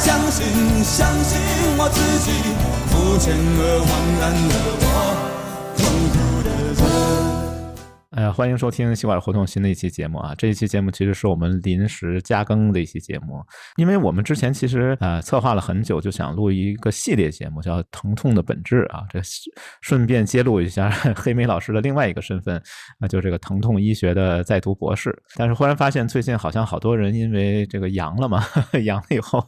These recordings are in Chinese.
相信，相信我自己，肤浅而茫然的我，欢迎收听西瓜胡同新的一期节目啊！这一期节目其实是我们临时加更的一期节目，因为我们之前其实呃策划了很久，就想录一个系列节目，叫《疼痛的本质》啊。这顺便揭露一下黑莓老师的另外一个身份，那就这个疼痛医学的在读博士。但是忽然发现最近好像好多人因为这个阳了嘛，阳了以后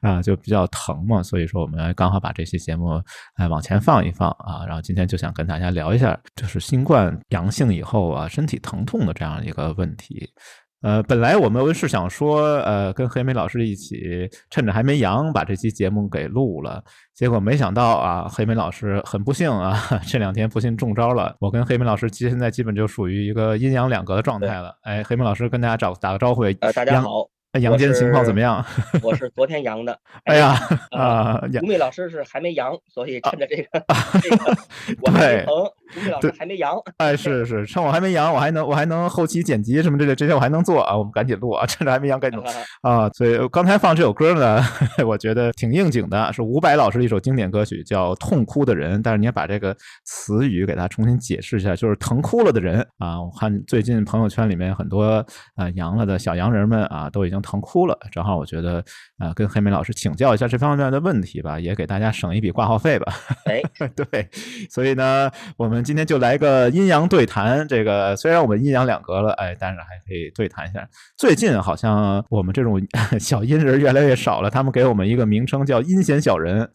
啊就比较疼嘛，所以说我们刚好把这期节目哎往前放一放啊。然后今天就想跟大家聊一下，就是新冠阳性以后。后啊，身体疼痛的这样一个问题，呃，本来我们是想说，呃，跟黑莓老师一起趁着还没阳把这期节目给录了，结果没想到啊，黑莓老师很不幸啊，这两天不幸中招了。我跟黑莓老师现在基本就属于一个阴阳两隔的状态了。哎，黑莓老师跟大家找打个招呼。呃，大家好。阳间情况怎么样？我是昨天阳的。哎呀啊！吴宓老师是还没阳，所以趁着这个这个我还疼，吴宓老师还没阳。哎，是是，趁我还没阳，我还能我还能后期剪辑什么之类这些我还能做啊！我们赶紧录啊！趁着还没阳赶紧录 啊！所以刚才放这首歌呢，我觉得挺应景的，是伍佰老师的一首经典歌曲，叫《痛哭的人》。但是你要把这个词语给他重新解释一下，就是疼哭了的人啊！我看最近朋友圈里面很多啊阳了的小阳人们啊，都已经。疼哭了，正好我觉得啊，跟黑莓老师请教一下这方面的问题吧，也给大家省一笔挂号费吧。哎，对，所以呢，我们今天就来个阴阳对谈。这个虽然我们阴阳两隔了，哎，但是还可以对谈一下。最近好像我们这种 小阴人越来越少了，他们给我们一个名称叫“阴险小人”，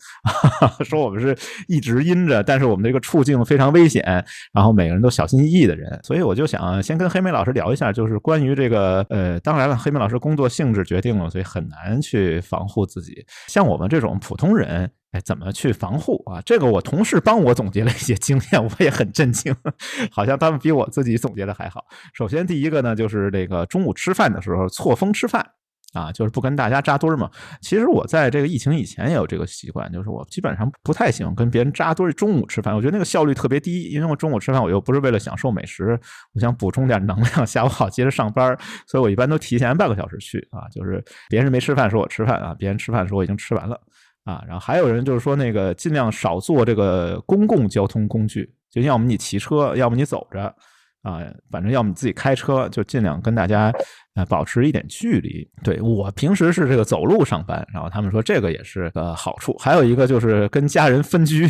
说我们是一直阴着，但是我们这个处境非常危险，然后每个人都小心翼翼的人。所以我就想先跟黑妹老师聊一下，就是关于这个呃，当然了，黑妹老师工作。性质决定了，所以很难去防护自己。像我们这种普通人，哎，怎么去防护啊？这个我同事帮我总结了一些经验，我也很震惊，好像他们比我自己总结的还好。首先，第一个呢，就是这个中午吃饭的时候错峰吃饭。啊，就是不跟大家扎堆儿嘛。其实我在这个疫情以前也有这个习惯，就是我基本上不太喜欢跟别人扎堆儿。中午吃饭，我觉得那个效率特别低，因为我中午吃饭我又不是为了享受美食，我想补充点能量，下午好接着上班，所以我一般都提前半个小时去啊。就是别人没吃饭时候我吃饭啊，别人吃饭时候我已经吃完了啊。然后还有人就是说那个尽量少坐这个公共交通工具，就要么你骑车，要么你走着啊，反正要么你自己开车，就尽量跟大家。啊，保持一点距离。对我平时是这个走路上班，然后他们说这个也是个好处。还有一个就是跟家人分居，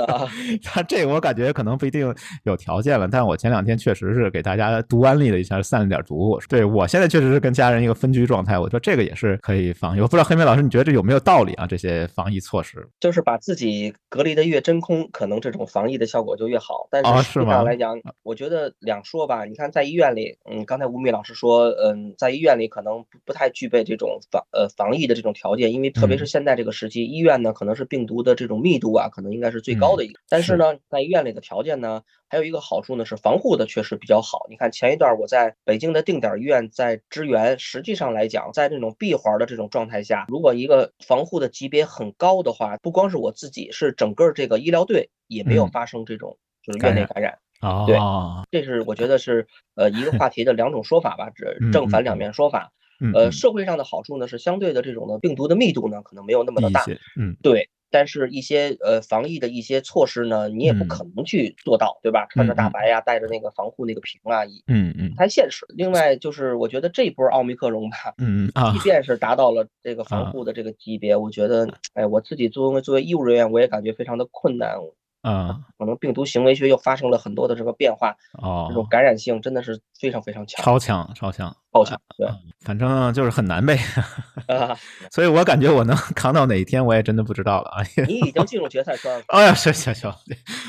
他这个我感觉可能不一定有条件了。但我前两天确实是给大家读安利了一下，散了点毒。对我现在确实是跟家人一个分居状态。我说这个也是可以防御。我不知道黑妹老师你觉得这有没有道理啊？这些防疫措施就是把自己隔离的越真空，可能这种防疫的效果就越好。但是实际上来讲，我觉得两说吧。你看在医院里，嗯，刚才吴敏老师说，呃。嗯，在医院里可能不不太具备这种防呃防疫的这种条件，因为特别是现在这个时期，医院呢可能是病毒的这种密度啊，可能应该是最高的一个。但是呢，在医院里的条件呢，还有一个好处呢是防护的确实比较好。你看前一段我在北京的定点医院在支援，实际上来讲，在这种闭环的这种状态下，如果一个防护的级别很高的话，不光是我自己，是整个这个医疗队也没有发生这种就是院内感染。对，这是我觉得是呃一个话题的两种说法吧，这正反两面说法。呃，社会上的好处呢是相对的这种的病毒的密度呢可能没有那么的大，嗯，对。但是，一些呃防疫的一些措施呢，你也不可能去做到，对吧？穿着大白呀，带着那个防护那个瓶啊，嗯嗯，不太现实。另外就是，我觉得这波奥密克戎吧，嗯嗯即便是达到了这个防护的这个级别，我觉得，哎，我自己作为作为医务人员，我也感觉非常的困难。啊，可能病毒行为学又发生了很多的这个变化，哦，这种感染性真的是非常非常强，超强，超强，超强，对，反正就是很难呗，所以我感觉我能扛到哪一天，我也真的不知道了啊。你已经进入决赛圈了，哎呀，行行行，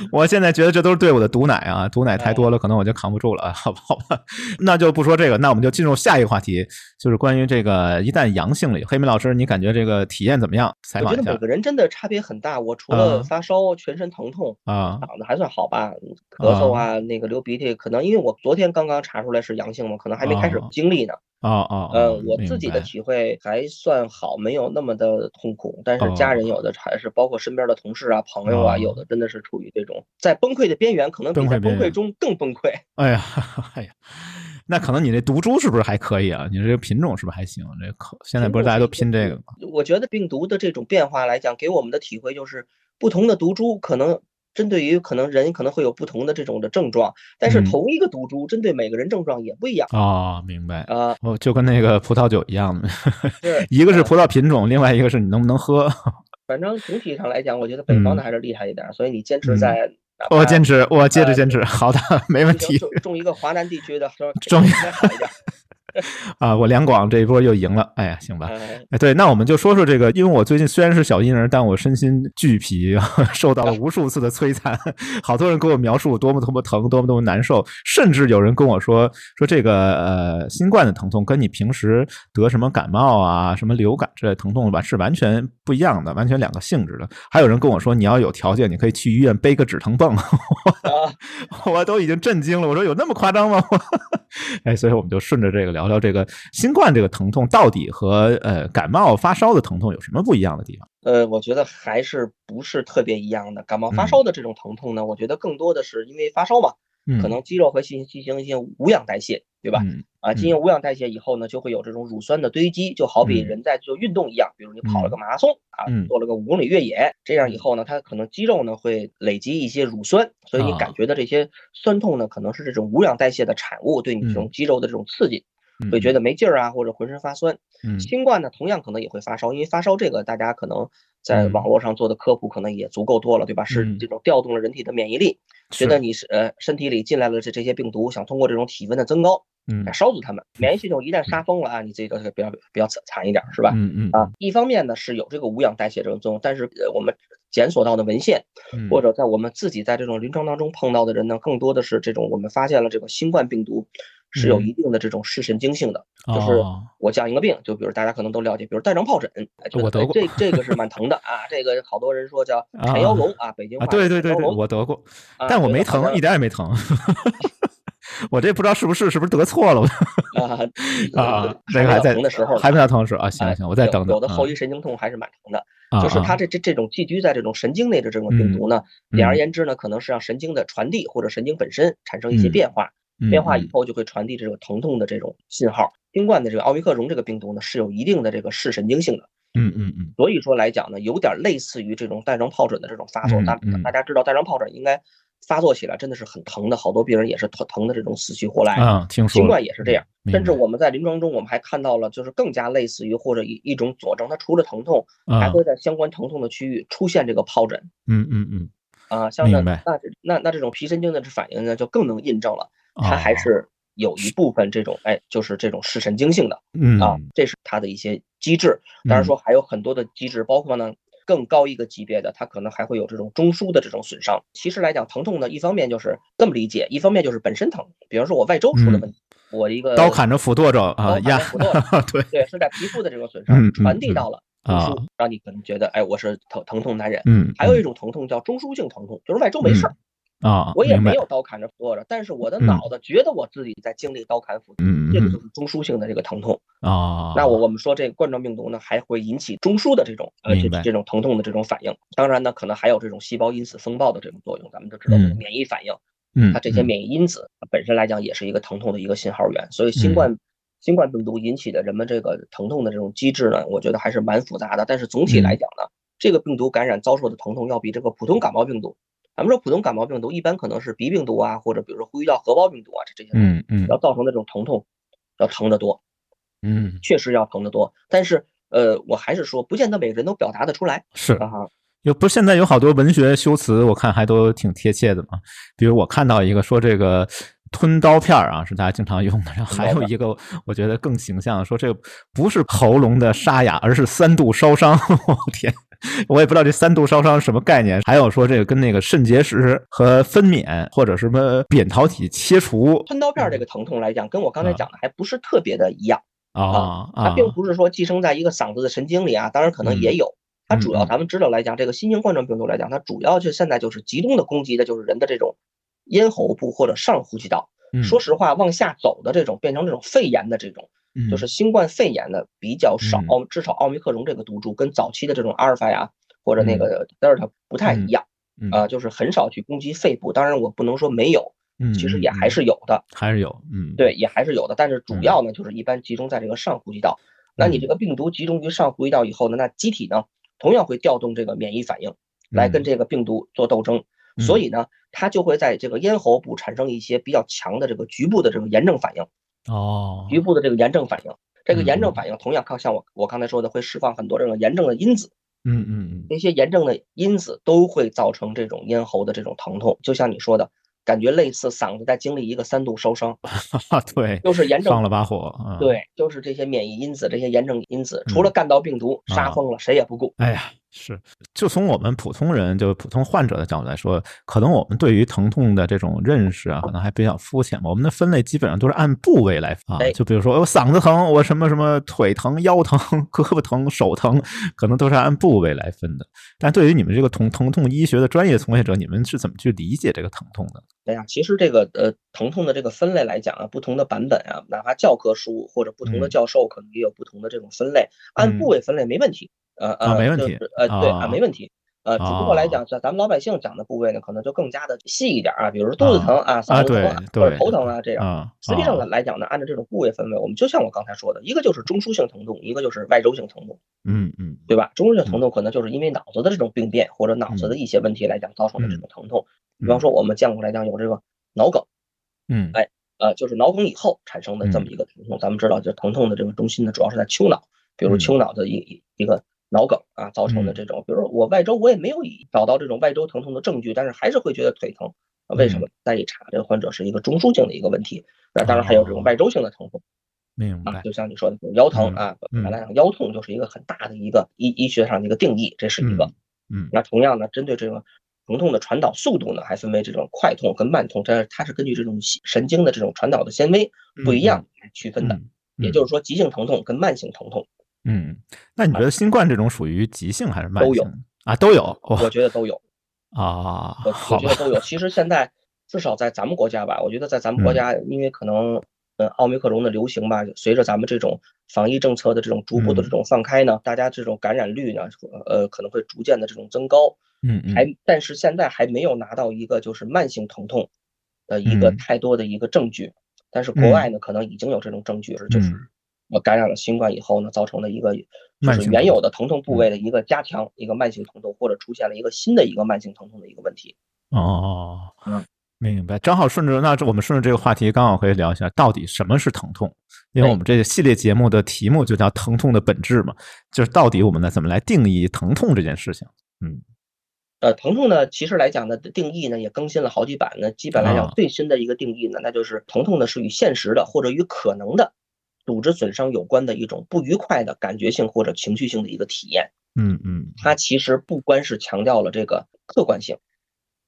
我现在觉得这都是对我的毒奶啊，毒奶太多了，可能我就扛不住了，好吧好吧？那就不说这个，那我们就进入下一个话题，就是关于这个一旦阳性了，黑米老师，你感觉这个体验怎么样？我觉得每个人真的差别很大，我除了发烧、全身疼痛啊，长得还算好吧，咳嗽啊，那个流鼻涕，可能因为我昨天刚刚查出来是阳性嘛，可能还没开始经历呢。啊啊，嗯，我自己的体会还算好，没有那么的痛苦。但是家人有的还是包括身边的同事啊、朋友啊，有的真的是处于这种在崩溃的边缘，可能比在崩溃中更崩溃。哎呀，哎呀，那可能你这毒株是不是还可以啊？你这个品种是不是还行？这可现在不是大家都拼这个吗？我觉得病毒的这种变化来讲，给我们的体会就是不同的毒株可能。针对于可能人可能会有不同的这种的症状，但是同一个毒株针对每个人症状也不一样啊，明白啊，哦，就跟那个葡萄酒一样的，一个是葡萄品种，另外一个是你能不能喝。反正总体上来讲，我觉得 北方的还是厉害一点，所以你坚持在，我坚持，我接着坚持，好的，没问题。种一个华南地区的，种应该好一点。啊，我两广这一波又赢了，哎呀，行吧，哎，对，那我们就说说这个，因为我最近虽然是小婴儿，但我身心俱疲，受到了无数次的摧残，好多人给我描述多么多么疼，多么多么难受，甚至有人跟我说说这个呃新冠的疼痛跟你平时得什么感冒啊、什么流感之类疼痛吧是完全不一样的，完全两个性质的。还有人跟我说，你要有条件，你可以去医院背个止疼泵，我都已经震惊了，我说有那么夸张吗？哎，所以我们就顺着这个聊。聊聊这个新冠这个疼痛到底和呃感冒发烧的疼痛有什么不一样的地方？呃，我觉得还是不是特别一样的。感冒发烧的这种疼痛呢，我觉得更多的是因为发烧嘛。可能肌肉会进进行一些无氧代谢，对吧？啊，进行无氧代谢以后呢，就会有这种乳酸的堆积，就好比人在做运动一样，比如你跑了个马拉松啊，做了个五公里越野，这样以后呢，它可能肌肉呢会累积一些乳酸，所以你感觉的这些酸痛呢，可能是这种无氧代谢的产物，对你这种肌肉的这种刺激。会觉得没劲儿啊，或者浑身发酸。新冠呢，同样可能也会发烧，因为发烧这个大家可能在网络上做的科普可能也足够多了，对吧？是这种调动了人体的免疫力，觉得你是呃身体里进来了这这些病毒，想通过这种体温的增高，嗯，烧死他们。免疫系统一旦杀疯了啊，你这个比较比较惨惨一点，是吧？嗯嗯啊，一方面呢是有这个无氧代谢这种作用，但是我们检索到的文献，或者在我们自己在这种临床当中碰到的人呢，更多的是这种我们发现了这个新冠病毒。是有一定的这种视神经性的，就是我讲一个病，就比如大家可能都了解，比如带状疱疹，我得过，这这个是蛮疼的啊，这个好多人说叫缠腰龙啊，北京话对对对对，我得过，但我没疼，一点也没疼，我这不知道是不是是不是得错了啊啊，那个还在疼的时候，还没到疼时候啊，行行，我再等等，有的后遗神经痛还是蛮疼的，就是它这这这种寄居在这种神经内的这种病毒呢，简而言之呢，可能是让神经的传递或者神经本身产生一些变化。变化以后就会传递这个疼痛的这种信号。新冠的这个奥密克戎这个病毒呢，是有一定的这个视神经性的。嗯嗯嗯。所以说来讲呢，有点类似于这种带状疱疹的这种发作。大大家知道带状疱疹应该发作起来真的是很疼的，好多病人也是疼疼的这种死去活来。啊，听说。新冠也是这样，甚至我们在临床中我们还看到了，就是更加类似于或者一一种佐证，它除了疼痛，还会在相关疼痛的区域出现这个疱疹。嗯嗯嗯。啊，像那那那那这种皮神经的这反应呢，就更能印证了，它还是。有一部分这种，哎，就是这种视神经性的，嗯啊，这是它的一些机制。当然说还有很多的机制，包括呢更高一个级别的，它可能还会有这种中枢的这种损伤。其实来讲，疼痛呢，一方面就是这么理解，一方面就是本身疼。比方说，我外周出了问题，我一个刀砍着斧剁着啊，压，斧剁，对对，是在皮肤的这个损伤传递到了中枢，让你可能觉得，哎，我是疼疼痛难忍。嗯，还有一种疼痛叫中枢性疼痛，就是外周没事儿。啊，我也没有刀砍着斧剁着，但是我的脑子觉得我自己在经历刀砍斧剁，这个就是中枢性的这个疼痛啊。那我我们说这个冠状病毒呢，还会引起中枢的这种呃这这种疼痛的这种反应。当然呢，可能还有这种细胞因子风暴的这种作用。咱们都知道这个免疫反应，嗯，它这些免疫因子本身来讲也是一个疼痛的一个信号源。所以新冠新冠病毒引起的人们这个疼痛的这种机制呢，我觉得还是蛮复杂的。但是总体来讲呢，这个病毒感染遭受的疼痛要比这个普通感冒病毒。咱们说普通感冒病毒一般可能是鼻病毒啊，或者比如说呼吸道合胞病毒啊，这这些，嗯嗯，要造成的这种疼痛，要疼得多，嗯，确实要疼得多。但是，呃，我还是说，不见得每个人都表达得出来，是啊，有不是现在有好多文学修辞，我看还都挺贴切的嘛。比如我看到一个说这个吞刀片儿啊，是大家经常用的。然后还有一个我觉得更形象，说这个不是喉咙的沙哑，而是三度烧伤。我天，我也不知道这三度烧伤什么概念。还有说这个跟那个肾结石和分娩或者什么扁桃体切除。吞刀片这个疼痛来讲，跟我刚才讲的还不是特别的一样啊。它并不是说寄生在一个嗓子的神经里啊，当然可能也有。它主要咱们知道来讲，这个新型冠状病毒来讲，它主要就现在就是集中的攻击的就是人的这种咽喉部或者上呼吸道。说实话，往下走的这种变成这种肺炎的这种，就是新冠肺炎的比较少。至少奥密克戎这个毒株跟早期的这种阿尔法呀或者那个德尔塔不太一样啊，就是很少去攻击肺部。当然我不能说没有，其实也还是有的，还是有，嗯，对，也还是有的。但是主要呢，就是一般集中在这个上呼吸道。那你这个病毒集中于上呼吸道以后呢，那机体呢？同样会调动这个免疫反应来跟这个病毒做斗争，所以呢，它就会在这个咽喉部产生一些比较强的这个局部的这个炎症反应。哦，局部的这个炎症反应，这个炎症反应同样靠像我我刚才说的，会释放很多这种炎症的因子。嗯嗯嗯，那些炎症的因子都会造成这种咽喉的这种疼痛，就像你说的。感觉类似嗓子在经历一个三度烧伤，对，就是炎症放了把火，对，就是这些免疫因子，这些炎症因子，除了干到病毒杀疯了，谁也不顾。哎呀。是，就从我们普通人，就普通患者的角度来说，可能我们对于疼痛的这种认识啊，可能还比较肤浅。我们的分类基本上都是按部位来啊，就比如说我嗓子疼，我什么什么腿疼、腰疼、胳膊疼、手疼，可能都是按部位来分的。但对于你们这个疼疼痛医学的专业从业者，你们是怎么去理解这个疼痛的？哎呀，其实这个呃疼痛的这个分类来讲啊，不同的版本啊，哪怕教科书或者不同的教授，可能也有不同的这种分类，按部位分类没问题。呃呃，没问题，呃对啊，没问题，呃，只不过来讲，咱咱们老百姓讲的部位呢，可能就更加的细一点啊，比如说肚子疼啊，嗓子疼啊，或者头疼啊这样。实际上来讲呢，按照这种部位分类，我们就像我刚才说的，一个就是中枢性疼痛，一个就是外周性疼痛，嗯嗯，对吧？中枢性疼痛可能就是因为脑子的这种病变或者脑子的一些问题来讲造成的这种疼痛，比方说我们见过来讲有这个脑梗，嗯，哎，呃，就是脑梗以后产生的这么一个疼痛，咱们知道，就疼痛的这个中心呢，主要是在丘脑，比如丘脑的一一个。脑梗啊造成的这种，比如说我外周我也没有找到这种外周疼痛的证据，但是还是会觉得腿疼，为什么？再一查，这个患者是一个中枢性的一个问题。那当然还有这种外周性的疼痛，明白？就像你说的腰疼啊，本来讲腰痛就是一个很大的一个医医学上的一个定义，这是一个。嗯，那同样呢，针对这个疼痛的传导速度呢，还分为这种快痛跟慢痛，这它是根据这种神经的这种传导的纤维不一样来区分的。也就是说，急性疼痛跟慢性疼痛。嗯，那你觉得新冠这种属于急性还是慢性？都有啊，都有。我觉得都有啊，我我觉得都有。其实现在至少在咱们国家吧，我觉得在咱们国家，因为可能呃奥密克戎的流行吧，随着咱们这种防疫政策的这种逐步的这种放开呢，大家这种感染率呢，呃可能会逐渐的这种增高。嗯嗯。还但是现在还没有拿到一个就是慢性疼痛的一个太多的一个证据，但是国外呢可能已经有这种证据，就是。我感染了新冠以后呢，造成了一个就是原有的疼痛部位的一个加强，一个慢性疼痛，或者出现了一个新的一个慢性疼痛的一个问题。哦，嗯，明白。正好顺着，那我们顺着这个话题，刚好可以聊一下，到底什么是疼痛？因为我们这个系列节目的题目就叫“疼痛的本质”嘛，就是到底我们呢怎么来定义疼痛这件事情？嗯，呃，疼痛呢，其实来讲呢，定义呢也更新了好几版呢。基本来讲，最新的一个定义呢，那就是疼痛呢是与现实的或者与可能的。组织损伤有关的一种不愉快的感觉性或者情绪性的一个体验，嗯嗯，它其实不光是强调了这个客观性，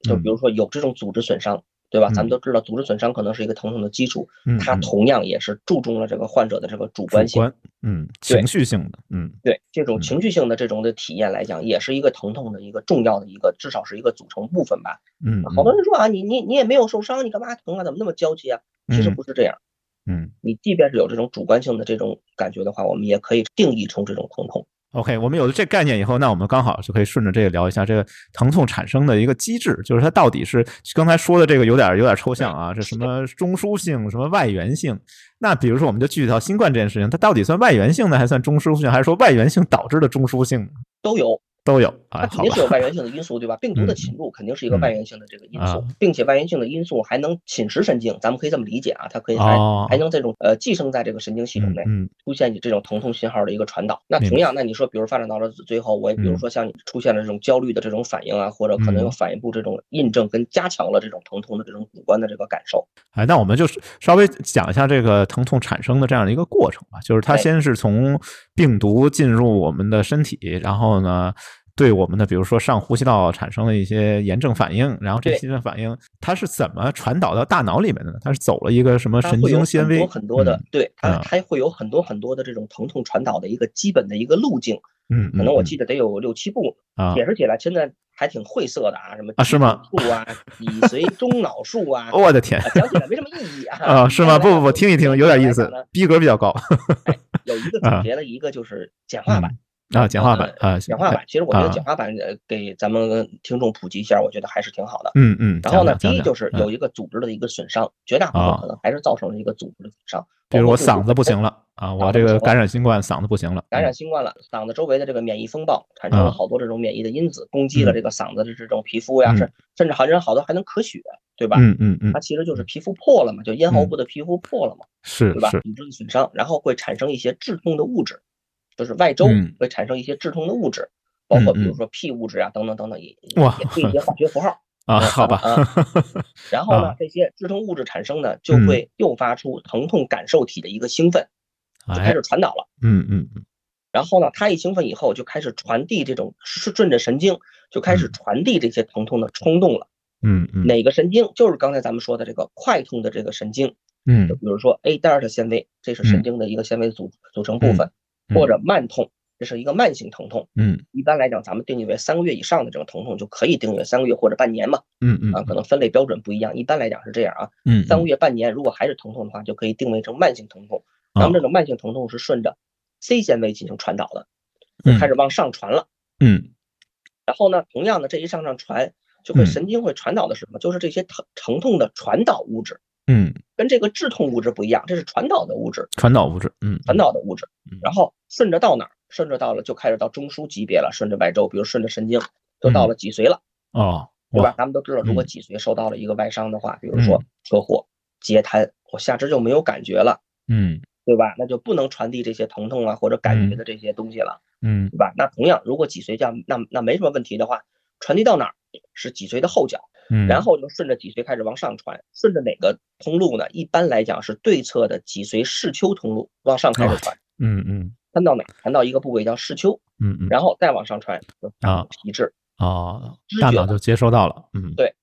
就比如说有这种组织损伤，对吧？咱们都知道组织损伤可能是一个疼痛的基础，它同样也是注重了这个患者的这个主观性，嗯，情绪性的，嗯，对，这种情绪性的这种的体验来讲，也是一个疼痛的一个重要的一个，至少是一个组成部分吧。嗯，好多人说啊，你你你也没有受伤，你干嘛疼啊？怎么那么焦急啊？其实不是这样。嗯，你即便是有这种主观性的这种感觉的话，我们也可以定义成这种疼痛。OK，我们有了这概念以后，那我们刚好就可以顺着这个聊一下这个疼痛产生的一个机制，就是它到底是刚才说的这个有点有点抽象啊，这什么中枢性，什么外源性？那比如说，我们就具体到新冠这件事情，它到底算外源性呢，还算中枢性，还是说外源性导致的中枢性？都有，都有啊，它肯定是有外源性的因素，对吧？病毒的侵入肯定是一个外源性的这个因素，并且外源性的因素还能侵蚀神经，咱们可以这么理解啊，它可以还还能这种呃寄生在这个神经系统内，出现你这种疼痛信号的一个传导。那同样，那你说，比如发展到了最后，我比如说像你出现了这种焦虑的这种反应啊，或者可能有反应部这种印证跟加强了这种疼痛的这种主观的这个感受。哎，那我们就是稍微讲一下这个疼痛产生的这样的一个过程吧，就是它先是从病毒进入我们的身体，然后呢。对我们的，比如说上呼吸道产生了一些炎症反应，然后这些反应它是怎么传导到大脑里面的呢？它是走了一个什么神经纤维？很多很多的，对它它会有很多很多的这种疼痛传导的一个基本的一个路径。嗯，可能我记得得有六七步啊，解释起来现在还挺晦涩的啊，什么啊是吗？树啊，脊髓中脑术啊，我的天，讲起来没什么意义啊。啊，是吗？不不不，听一听有点意思，逼格比较高。有一个总结了一个就是简化版。啊，简化版啊，简化版。其实我觉得简化版呃，给咱们听众普及一下，我觉得还是挺好的。嗯嗯。然后呢，第一就是有一个组织的一个损伤，绝大部分可能还是造成了一个组织的损伤。比如我嗓子不行了啊，我这个感染新冠，嗓子不行了。感染新冠了，嗓子周围的这个免疫风暴产生了好多这种免疫的因子，攻击了这个嗓子的这种皮肤呀，甚甚至好人好多还能咳血，对吧？嗯嗯嗯。它其实就是皮肤破了嘛，就咽喉部的皮肤破了嘛，是，对吧？组织的损伤，然后会产生一些致痛的物质。就是外周会产生一些致痛的物质，包括比如说 P 物质啊，等等等等，也也是一些化学符号啊，好吧。然后呢，这些致痛物质产生呢，就会诱发出疼痛感受体的一个兴奋，就开始传导了。嗯嗯嗯。然后呢，它一兴奋以后，就开始传递这种是顺着神经，就开始传递这些疼痛的冲动了。嗯嗯。哪个神经？就是刚才咱们说的这个快痛的这个神经。嗯。就比如说 A 尔的纤维，这是神经的一个纤维组组成部分。或者慢痛，这是一个慢性疼痛。嗯，一般来讲，咱们定义为三个月以上的这种疼痛就可以定义为三个月或者半年嘛。嗯嗯，啊，可能分类标准不一样，一般来讲是这样啊。嗯，三个月、半年，如果还是疼痛的话，就可以定位成慢性疼痛。咱们这种慢性疼痛是顺着 C 纤维进行传导的，就开始往上传了。嗯，然后呢，同样的这一上上传，就会神经会传导的是什么？就是这些疼疼痛的传导物质。嗯，跟这个致痛物质不一样，这是传导的物质，传导物质，嗯，传导的物质。然后顺着到哪儿？顺着到了就开始到中枢级别了，顺着外周，比如顺着神经，就到了脊髓了。哦，对吧？咱们都知道，如果脊髓受到了一个外伤的话，比如说车祸、截瘫，我下肢就没有感觉了，嗯，对吧？那就不能传递这些疼痛啊或者感觉的这些东西了，嗯，对吧？那同样，如果脊髓这样，那那没什么问题的话，传递到哪儿？是脊髓的后角。然后就顺着脊髓开始往上传，顺着哪个通路呢？一般来讲是对侧的脊髓视丘通路往上开始传。嗯嗯，传到哪？传到一个部位叫视丘。嗯嗯，然后再往上传啊，皮质啊，大脑就接收到了。嗯，对，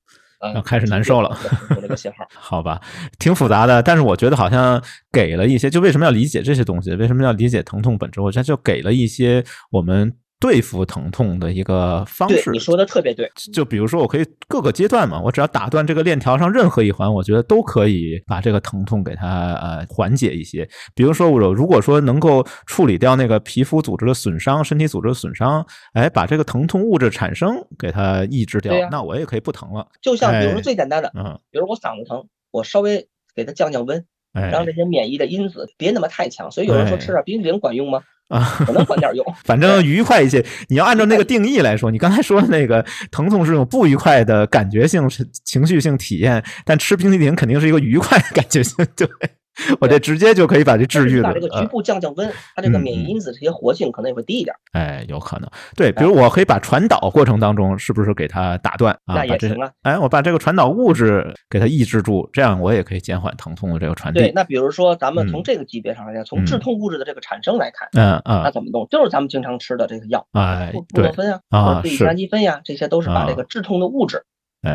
要开始难受了。这个信号，好吧，挺复杂的，但是我觉得好像给了一些。就为什么要理解这些东西？为什么要理解疼痛本质？我觉得就给了一些我们。对付疼痛的一个方式，你说的特别对。就比如说，我可以各个阶段嘛，我只要打断这个链条上任何一环，我觉得都可以把这个疼痛给它呃缓解一些。比如说，我如果说能够处理掉那个皮肤组织的损伤、身体组织的损伤，哎，把这个疼痛物质产生给它抑制掉，那我也可以不疼了。就像比如说最简单的，嗯，比如我嗓子疼，我稍微给它降降温，让这些免疫的因子别那么太强。所以有人说吃点冰激凌管用吗？啊，可能管点用，反正愉快一些。你要按照那个定义来说，你刚才说的那个疼痛是种不愉快的感觉性、情绪性体验，但吃冰淇淋肯定是一个愉快的感觉性，对。我这直接就可以把这治愈了。把这个局部降降温，它这个免疫因子这些活性可能也会低一点。哎，有可能。对，比如我可以把传导过程当中是不是给它打断啊？那也行啊。哎，我把这个传导物质给它抑制住，这样我也可以减缓疼痛的这个传递。对，那比如说咱们从这个级别上来讲，从致痛物质的这个产生来看，嗯嗯，那怎么弄？就是咱们经常吃的这个药，哎，布洛芬啊，啊，是地氨基酚呀，这些都是把这个致痛的物质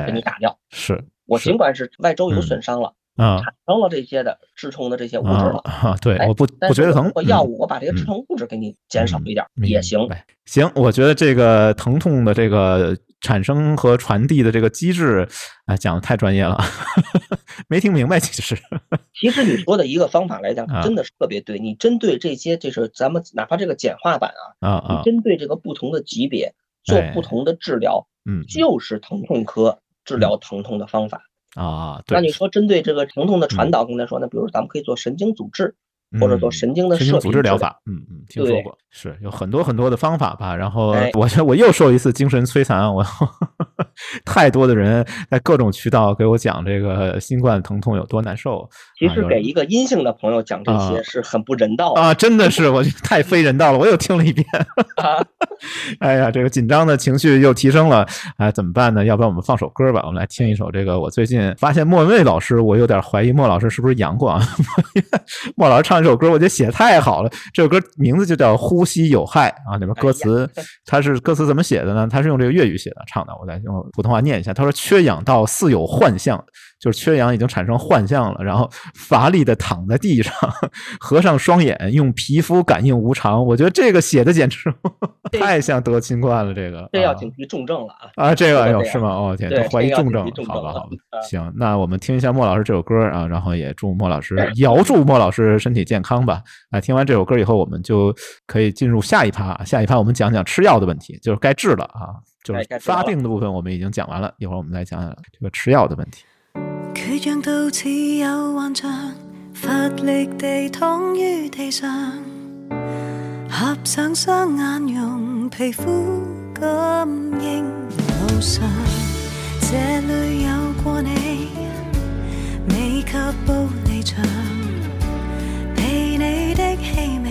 给你打掉。是我尽管是外周有损伤了。啊，产生了这些的致痛的这些物质了啊，对，我不不觉得疼。药物我把这些致痛物质给你减少一点也行。行，我觉得这个疼痛的这个产生和传递的这个机制，哎，讲的太专业了，没听明白。其实，其实你说的一个方法来讲，真的是特别对。你针对这些，就是咱们哪怕这个简化版啊，啊你针对这个不同的级别做不同的治疗，嗯，就是疼痛科治疗疼痛的方法。啊，那你说针对这个疼痛的传导，刚才说，呢比如咱们可以做神经阻滞，或者做神经的神经组织疗法，嗯嗯，听说过，是有很多很多的方法吧。然后我觉得我又受一次精神摧残，我 太多的人在各种渠道给我讲这个新冠疼痛有多难受。其实给一个阴性的朋友讲这些是很不人道啊，真的是我太非人道了。我又听了一遍，哎呀，这个紧张的情绪又提升了，哎，怎么办呢？要不然我们放首歌吧，我们来听一首这个。我最近发现莫文蔚老师，我有点怀疑莫老师是不是阳过啊？莫老师唱。这首歌我觉得写的太好了，这首歌名字就叫《呼吸有害》啊，里面歌词它是歌词怎么写的呢？它是用这个粤语写的，唱的，我再用普通话念一下。他说：“缺氧到似有幻象。”就是缺氧已经产生幻象了，然后乏力的躺在地上，合上双眼，用皮肤感应无常。我觉得这个写的简直 太像得新冠了，这个这要警惕重症了啊！啊，这个哎呦是吗？哦天，怀疑重症，好吧好吧，行，那我们听一下莫老师这首歌啊，然后也祝莫老师 遥祝莫老师身体健康吧。啊，听完这首歌以后，我们就可以进入下一趴，下一趴我们讲讲吃药的问题，就是该治了啊，就是发病的部分我们已经讲完了，一会儿我们来讲讲这个吃药的问题。倔强到似有幻象，乏力地躺于地上，合上双眼，用皮肤感应路上。这里有过你，未及步离场，被你的气味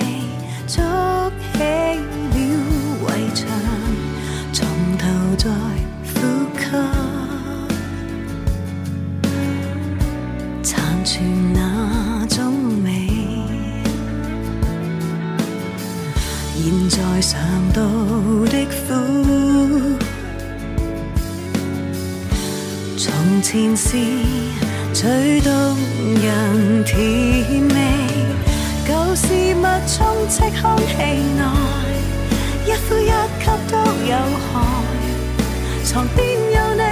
尝到的苦，从前是最动人甜味。旧事物充斥空气内，一呼一吸都有害。床边有你，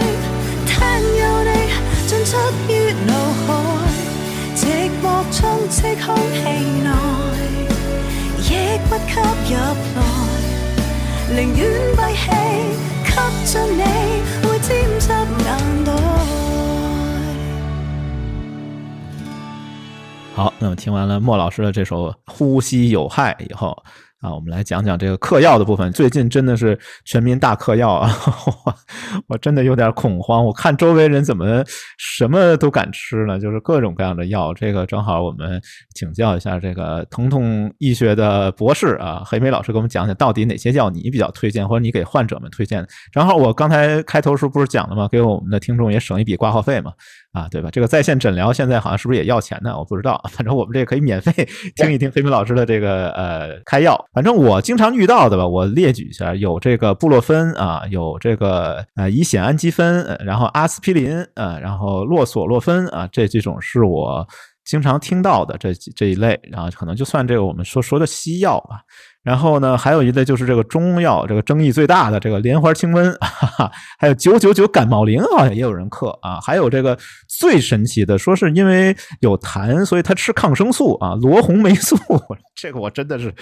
厅有你，进出于脑海。寂寞充斥空气内，亦不好，那么听完了莫老师的这首《呼吸有害》以后。啊，我们来讲讲这个嗑药的部分。最近真的是全民大嗑药啊，我真的有点恐慌。我看周围人怎么什么都敢吃呢？就是各种各样的药。这个正好我们请教一下这个疼痛医学的博士啊，黑梅老师给我们讲讲，到底哪些药你比较推荐，或者你给患者们推荐。正好我刚才开头时候不是讲了吗？给我们的听众也省一笔挂号费嘛。啊，对吧？这个在线诊疗现在好像是不是也要钱呢？我不知道，反正我们这可以免费听一听黑明老师的这个呃开药。反正我经常遇到的吧，我列举一下，有这个布洛芬啊，有这个呃乙酰氨基酚，然后阿司匹林，呃，然后洛索洛芬啊，这几种是我经常听到的这这一类，然后可能就算这个我们说说的西药吧。然后呢，还有一类就是这个中药，这个争议最大的这个莲花清瘟，哈哈还有九九九感冒灵，好像也有人克啊。还有这个最神奇的，说是因为有痰，所以他吃抗生素啊，罗红霉素。这个我真的是，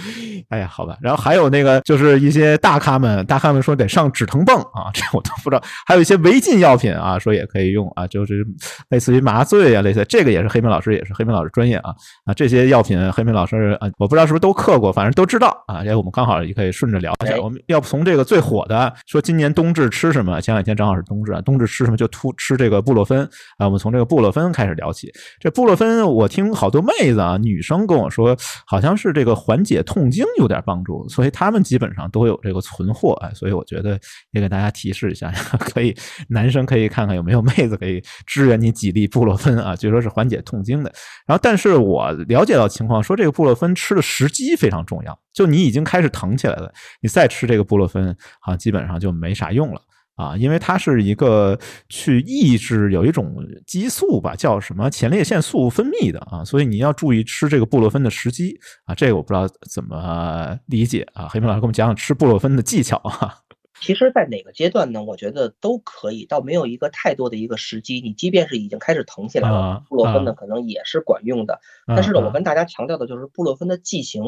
哎呀，好吧。然后还有那个就是一些大咖们，大咖们说得上止疼泵啊，这我都不知道。还有一些违禁药品啊，说也可以用啊，就是类似于麻醉啊，类似这个也是黑明老师，也是黑明老师专业啊啊，这些药品黑明老师啊，我不知道是不是都克过，反正都知道啊。啊，这我们刚好也可以顺着聊一下。我们要不从这个最火的，说今年冬至吃什么？前两天正好是冬至啊，冬至吃什么就突吃这个布洛芬啊。我们从这个布洛芬开始聊起。这布洛芬，我听好多妹子啊，女生跟我说，好像是这个缓解痛经有点帮助，所以她们基本上都有这个存货。啊，所以我觉得也给大家提示一下，可以男生可以看看有没有妹子可以支援你几粒布洛芬啊，据说是缓解痛经的。然后，但是我了解到情况，说这个布洛芬吃的时机非常重要。就你已经开始疼起来了，你再吃这个布洛芬啊，基本上就没啥用了啊，因为它是一个去抑制有一种激素吧，叫什么前列腺素分泌的啊，所以你要注意吃这个布洛芬的时机啊，这个我不知道怎么理解啊，黑明老师给我们讲讲吃布洛芬的技巧啊。其实，在哪个阶段呢？我觉得都可以，倒没有一个太多的一个时机。你即便是已经开始疼起来了，布洛芬呢可能也是管用的。但是呢，我跟大家强调的就是布洛芬的剂型。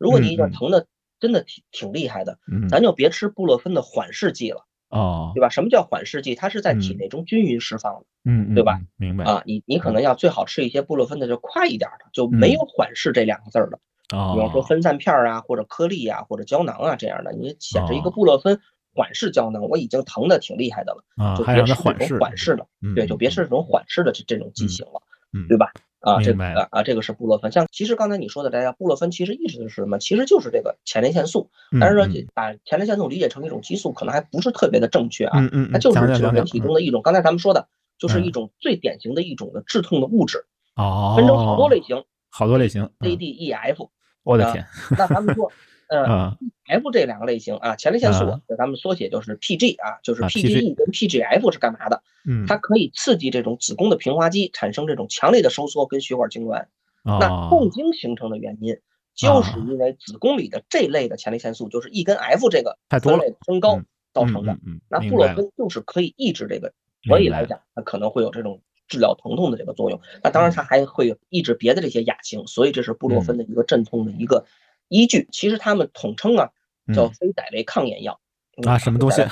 如果你已经疼的真的挺挺厉害的，咱就别吃布洛芬的缓释剂了哦，对吧？什么叫缓释剂？它是在体内中均匀释放的，嗯，对吧？明白啊，你你可能要最好吃一些布洛芬的就快一点的，就没有缓释这两个字儿的，哦，比方说分散片啊，或者颗粒啊，或者胶囊啊这样的，你显示一个布洛芬缓释胶囊，我已经疼的挺厉害的了，就别吃这种缓释的，对，就别吃这种缓释的这这种剂型了，对吧？啊，这个啊，这个是布洛芬。像其实刚才你说的，大家布洛芬其实意思是什么？其实就是这个前列腺素。但是说把前列腺素理解成一种激素，可能还不是特别的正确啊。嗯嗯，它就是指人体中的一种。刚才咱们说的，就是一种最典型的一种的致痛的物质。哦。分成好多类型。好多类型。A、D、E、F。我的天。那咱们说。嗯，F 这两个类型啊，前列腺素，那咱们缩写就是 PG 啊，就是 PGE 跟 PGF 是干嘛的？嗯，它可以刺激这种子宫的平滑肌产生这种强烈的收缩跟血管痉挛。那痛经形成的原因，就是因为子宫里的这类的前列腺素，就是 E 跟 F 这个分类升高造成的。那布洛芬就是可以抑制这个，所以来讲，它可能会有这种治疗疼痛的这个作用。那当然，它还会抑制别的这些亚型，所以这是布洛芬的一个镇痛的一个。依据其实他们统称啊，叫非甾类抗炎药啊，什么东西？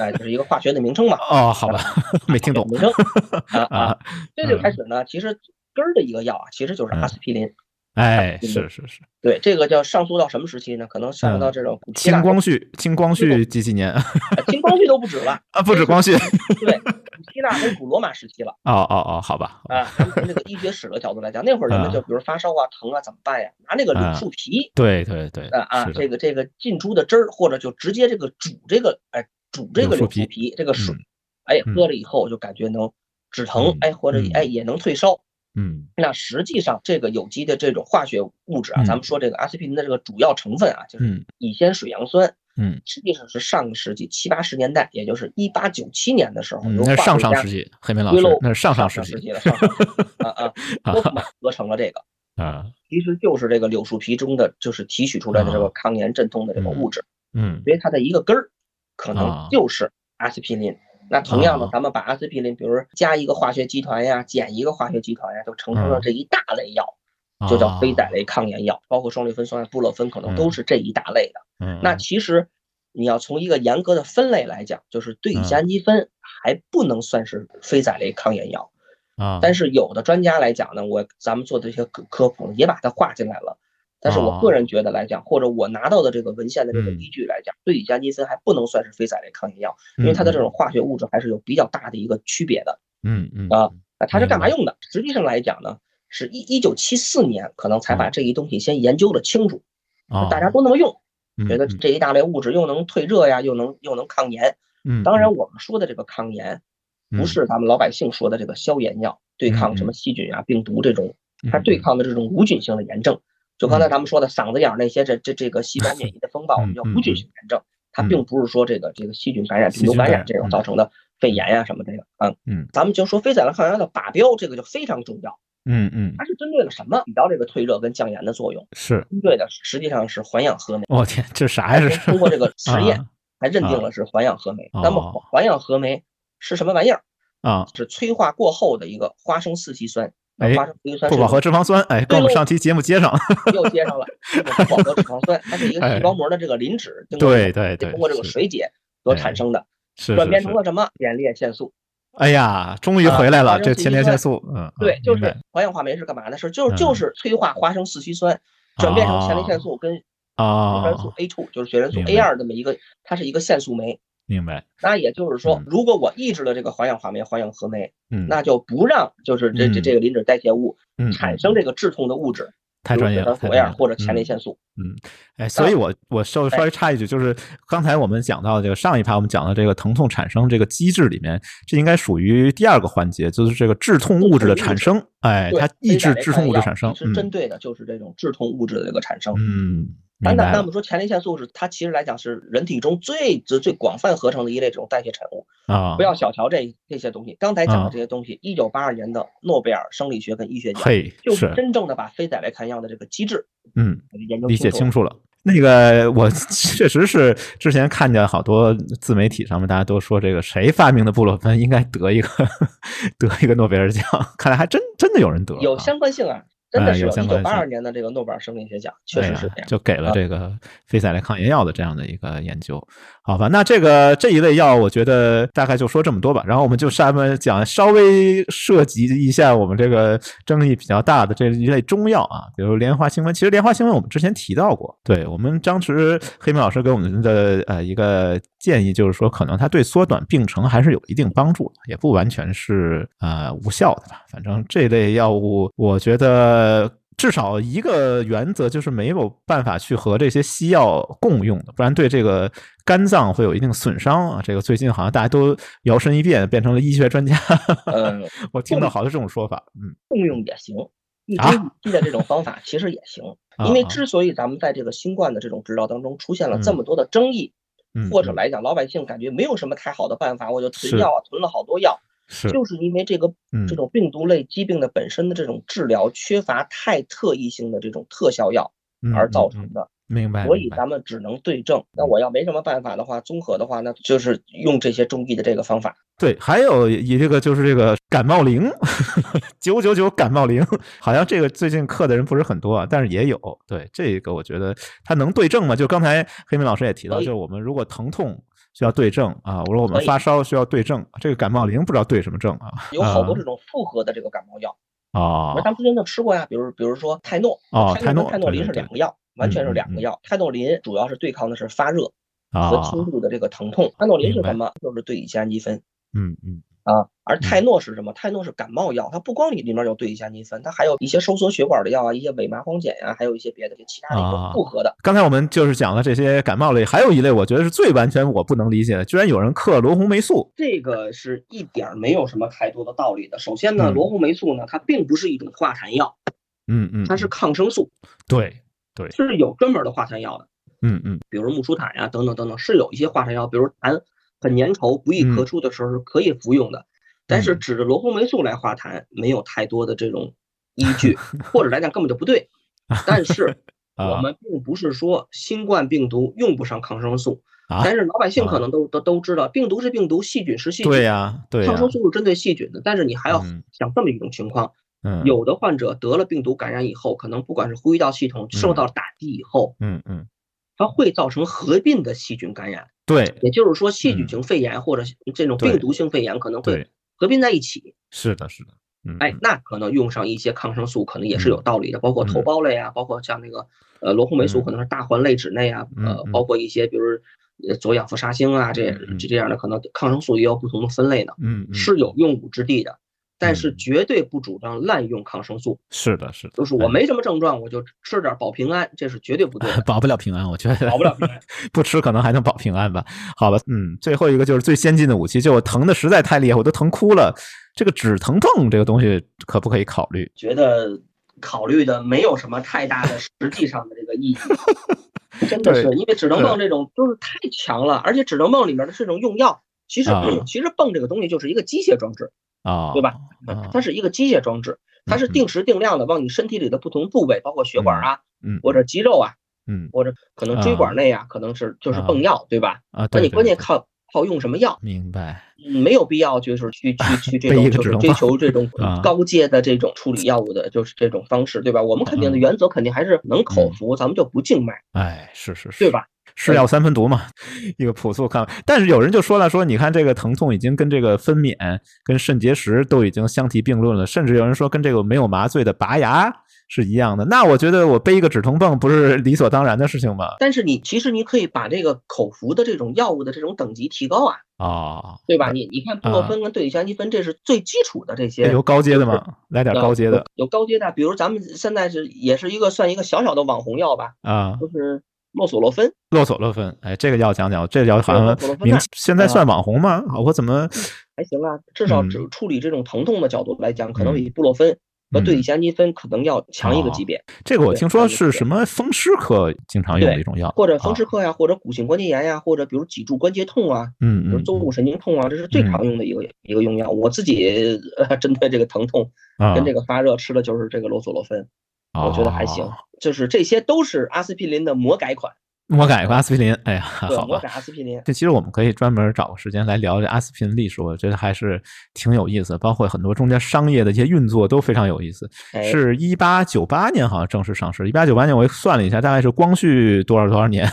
哎，就是一个化学的名称嘛。哦，好吧，没听懂名称 啊啊。这就开始呢，其实根儿的一个药啊，其实就是阿司匹林。哎，是是是，对，这个叫上溯到什么时期呢？可能上溯到这种清光绪，清光绪几几年？清光绪都不止了啊，不止光绪。对，古希腊跟古罗马时期了。哦哦哦，好吧。啊，从这个医学史的角度来讲，那会儿人们就比如发烧啊、疼啊，怎么办呀？拿那个柳树皮。对对对。啊啊，这个这个浸出的汁儿，或者就直接这个煮这个，哎，煮这个柳树皮这个水，哎，喝了以后就感觉能止疼，哎，或者哎也能退烧。嗯，那实际上这个有机的这种化学物质啊，咱们说这个阿司匹林的这个主要成分啊，就是乙酰水杨酸。嗯，实际上是上个世纪七八十年代，也就是一八九七年的时候，那上上世纪，黑莓老师，那是上上世纪了，上啊啊，多夫曼合成了这个 啊，其实就是这个柳树皮中的，就是提取出来的这个抗炎镇痛的这个物质。嗯，所以它的一个根儿，可能就是阿司匹林。那同样的，咱们把阿司匹林，比如加一个化学集团呀，减一个化学集团呀，就成成了这一大类药，就叫非甾类抗炎药，包括双氯芬酸、布洛芬，可能都是这一大类的。嗯，那其实你要从一个严格的分类来讲，就是对乙酰氨基酚还不能算是非甾类抗炎药啊。但是有的专家来讲呢，我咱们做的这些科科普也把它划进来了。但是我个人觉得来讲，或者我拿到的这个文献的这个依据来讲，对乙酰氨基酚还不能算是非甾类抗炎药，因为它的这种化学物质还是有比较大的一个区别的。嗯嗯啊，那它是干嘛用的？实际上来讲呢，是一一九七四年可能才把这一东西先研究的清楚，大家都那么用，觉得这一大类物质又能退热呀，又能又能抗炎。嗯，当然我们说的这个抗炎，不是咱们老百姓说的这个消炎药，对抗什么细菌啊、病毒这种，它对抗的这种无菌性的炎症。就刚才咱们说的嗓子眼那些这这这个细胞免疫的风暴，我 们叫无菌性炎症，它并不是说这个这个细菌感染、病毒感染这种造成的肺炎呀什么这个，嗯嗯，咱们就说非甾类抗炎药的靶标，这个就非常重要，嗯嗯，它是针对了什么？起到这个退热跟降炎的作用，是针对的实际上是环氧合酶。我天，这啥呀？这通过这个实验还认定了是环氧合酶。那么环氧合酶是什么玩意儿啊？是催化过后的一个花生四烯酸。哎，不饱和脂肪酸，哎，跟我们上期节目接上了，又接上了。不饱和脂肪酸，它是一个细胞膜的这个磷脂，对对对，通过这个水解所产生的，是转变成了什么？前列腺素。哎呀，终于回来了，这前列腺素，嗯，对，就是环氧化酶是干嘛的？是就是就是催化花生四烯酸，转变成前列腺素跟啊血元素 A two，就是血栓素 A 二这么一个，它是一个腺素酶。明白。那也就是说，如果我抑制了这个环氧化酶、环氧合酶，嗯，那就不让就是这这这个磷脂代谢物产生这个致痛的物质，太专业了，或者前列腺素。嗯，哎，所以我我稍微稍微插一句，就是刚才我们讲到这个上一趴，我们讲的这个疼痛产生这个机制里面，这应该属于第二个环节，就是这个致痛物质的产生。哎，它抑制致痛物质产生，是针对的就是这种致痛物质的这个产生。嗯。那那那我们说前列腺素是它其实来讲是人体中最最最广泛合成的一类这种代谢产物啊，不要小瞧这这些东西。刚才讲的这些东西，一九八二年的诺贝尔生理学跟医学奖，就是真正的把非甾类抗药的这个机制，嗯，研究理解清楚了。那个我确实是之前看见好多自媒体上面大家都说这个谁发明的布洛芬应该得一个 得一个诺贝尔奖，看来还真真的有人得，有相关性啊。真的是一九八二年的这个诺贝尔生理学奖，确实是这样，就给了这个非赛雷抗炎药的这样的一个研究。好吧，那这个这一类药，我觉得大概就说这么多吧。然后我们就下面讲稍微涉及一下我们这个争议比较大的这一类中药啊，比如莲花清瘟。其实莲花清瘟我们之前提到过，对我们当时黑明老师给我们的呃一个建议就是说，可能它对缩短病程还是有一定帮助，也不完全是呃无效的吧。反正这类药物，我觉得。至少一个原则就是没有办法去和这些西药共用的，不然对这个肝脏会有一定损伤啊。这个最近好像大家都摇身一变变成了医学专家。嗯，我听到好多这种说法。嗯，共用也行，一针一剂的这种方法其实也行。因为之所以咱们在这个新冠的这种治疗当中出现了这么多的争议，或者来讲老百姓感觉没有什么太好的办法，我就囤药啊，囤了好多药。是，就是因为这个这种病毒类疾病的本身的这种治疗缺乏太特异性的这种特效药而造成的。明白。所以咱们只能对症。那我要没什么办法的话，综合的话，那就是用这些中医的这个方法。对，还有以这个就是这个感冒灵，九九九感冒灵，好像这个最近刻的人不是很多啊，但是也有。对，这个我觉得它能对症吗？就刚才黑明老师也提到，就是我们如果疼痛。需要对症啊！我说我们发烧需要对症，这个感冒灵不知道对什么症啊？有好多这种复合的这个感冒药啊，咱们之前就吃过呀，比如比如说泰诺啊，泰诺泰诺林是两个药，完全是两个药。泰诺林主要是对抗的是发热和轻度的这个疼痛，泰诺林是什么？就是对乙酰氨基酚。嗯嗯。啊，而泰诺是什么？泰诺是感冒药，它不光里里面有对乙酰氨基酚，它还有一些收缩血管的药啊，一些伪麻黄碱呀，还有一些别的其他的一个复合的。刚才我们就是讲了这些感冒类，还有一类我觉得是最完全我不能理解的，居然有人克罗红霉素，这个是一点没有什么太多的道理的。首先呢，罗红霉素呢，它并不是一种化痰药，嗯嗯，它是抗生素，对对，是有专门的化痰药的，嗯嗯，比如木舒坦呀等等等等，是有一些化痰药，比如痰很粘稠不易咳出的时候是可以服用的。但是指着罗红霉素来化痰，没有太多的这种依据，或者来讲根本就不对。但是我们并不是说新冠病毒用不上抗生素，但是老百姓可能都都都知道，病毒是病毒，细菌是细菌。对呀，对。抗生素是针对细菌的，但是你还要想这么一种情况：有的患者得了病毒感染以后，可能不管是呼吸道系统受到打击以后，嗯嗯，它会造成合并的细菌感染。对，也就是说，细菌性肺炎或者这种病毒性肺炎可能会。合并在一起，是的，是的，哎，那可能用上一些抗生素，可能也是有道理的，包括头孢类啊，包括像那个呃罗红霉素，可能是大环类酯类啊，呃，包。括一些比如左氧氟沙星啊，这这这样的可能抗生素也有不同的分类的，嗯，是有用武之地的。但是绝对不主张滥用抗生素。是的，是的，就是我没什么症状，我就吃点保平安，这是绝对不对。保不了平安，我觉得保不了平安。不吃可能还能保平安吧？好吧，嗯，最后一个就是最先进的武器，就我疼的实在太厉害，我都疼哭了。这个止疼泵这个东西可不可以考虑？觉得考虑的没有什么太大的实际上的这个意义。真的是，因为止疼泵这种就是太强了，而且止疼泵里面的这种用药，其实 其实泵这个东西就是一个机械装置。啊，对吧？它是一个机械装置，它是定时定量的往你身体里的不同部位，包括血管啊，嗯，或者肌肉啊，嗯，或者可能椎管内啊，可能是就是泵药，对吧？啊，那你关键靠靠用什么药？明白？没有必要就是去去去这种就是追求这种高阶的这种处理药物的，就是这种方式，对吧？我们肯定的原则肯定还是能口服，咱们就不静脉。哎，是是是，对吧？是药三分毒嘛，一个朴素看法。但是有人就说了，说你看这个疼痛已经跟这个分娩、跟肾结石都已经相提并论了，甚至有人说跟这个没有麻醉的拔牙是一样的。那我觉得我背一个止痛泵不是理所当然的事情吗？但是你其实你可以把这个口服的这种药物的这种等级提高啊，啊，对吧？你你看布洛芬跟对乙酰氨基酚，这是最基础的这些，有高阶的吗？来点高阶的，有高阶的，比如咱们现在是也是一个算一个小小的网红药吧，啊，就是。洛索洛芬，洛索洛芬，哎，这个要讲讲，这个要好像名现在算网红吗？我怎么还行啊？至少只处理这种疼痛的角度来讲，可能比布洛芬和对乙酰氨基酚可能要强一个级别。这个我听说是什么风湿科经常用的一种药，或者风湿科呀，或者骨性关节炎呀，或者比如脊柱关节痛啊，嗯嗯，坐骨神经痛啊，这是最常用的一个一个用药。我自己 针对这个疼痛跟这个发热吃的就是这个洛索洛芬。我觉得还行，就是这些都是阿司匹林的魔改款魔改和阿司匹林，哎呀，好吧。魔改阿司匹林，这其实我们可以专门找个时间来聊这阿司匹林历史，我觉得还是挺有意思，包括很多中间商业的一些运作都非常有意思。是一八九八年好像正式上市，一八九八年我算了一下，大概是光绪多少多少年，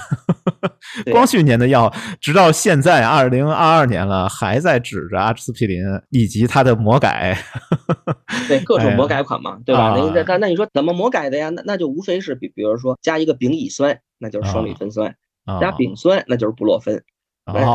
光绪年的药，直到现在二零二二年了，还在指着阿司匹林以及它的魔改。对，各种 魔改款嘛，对吧？那那那你说怎么魔改的呀？那那就无非是比比如说加一个丙乙酸。那就是双氯芬酸，加丙酸那就是布洛芬，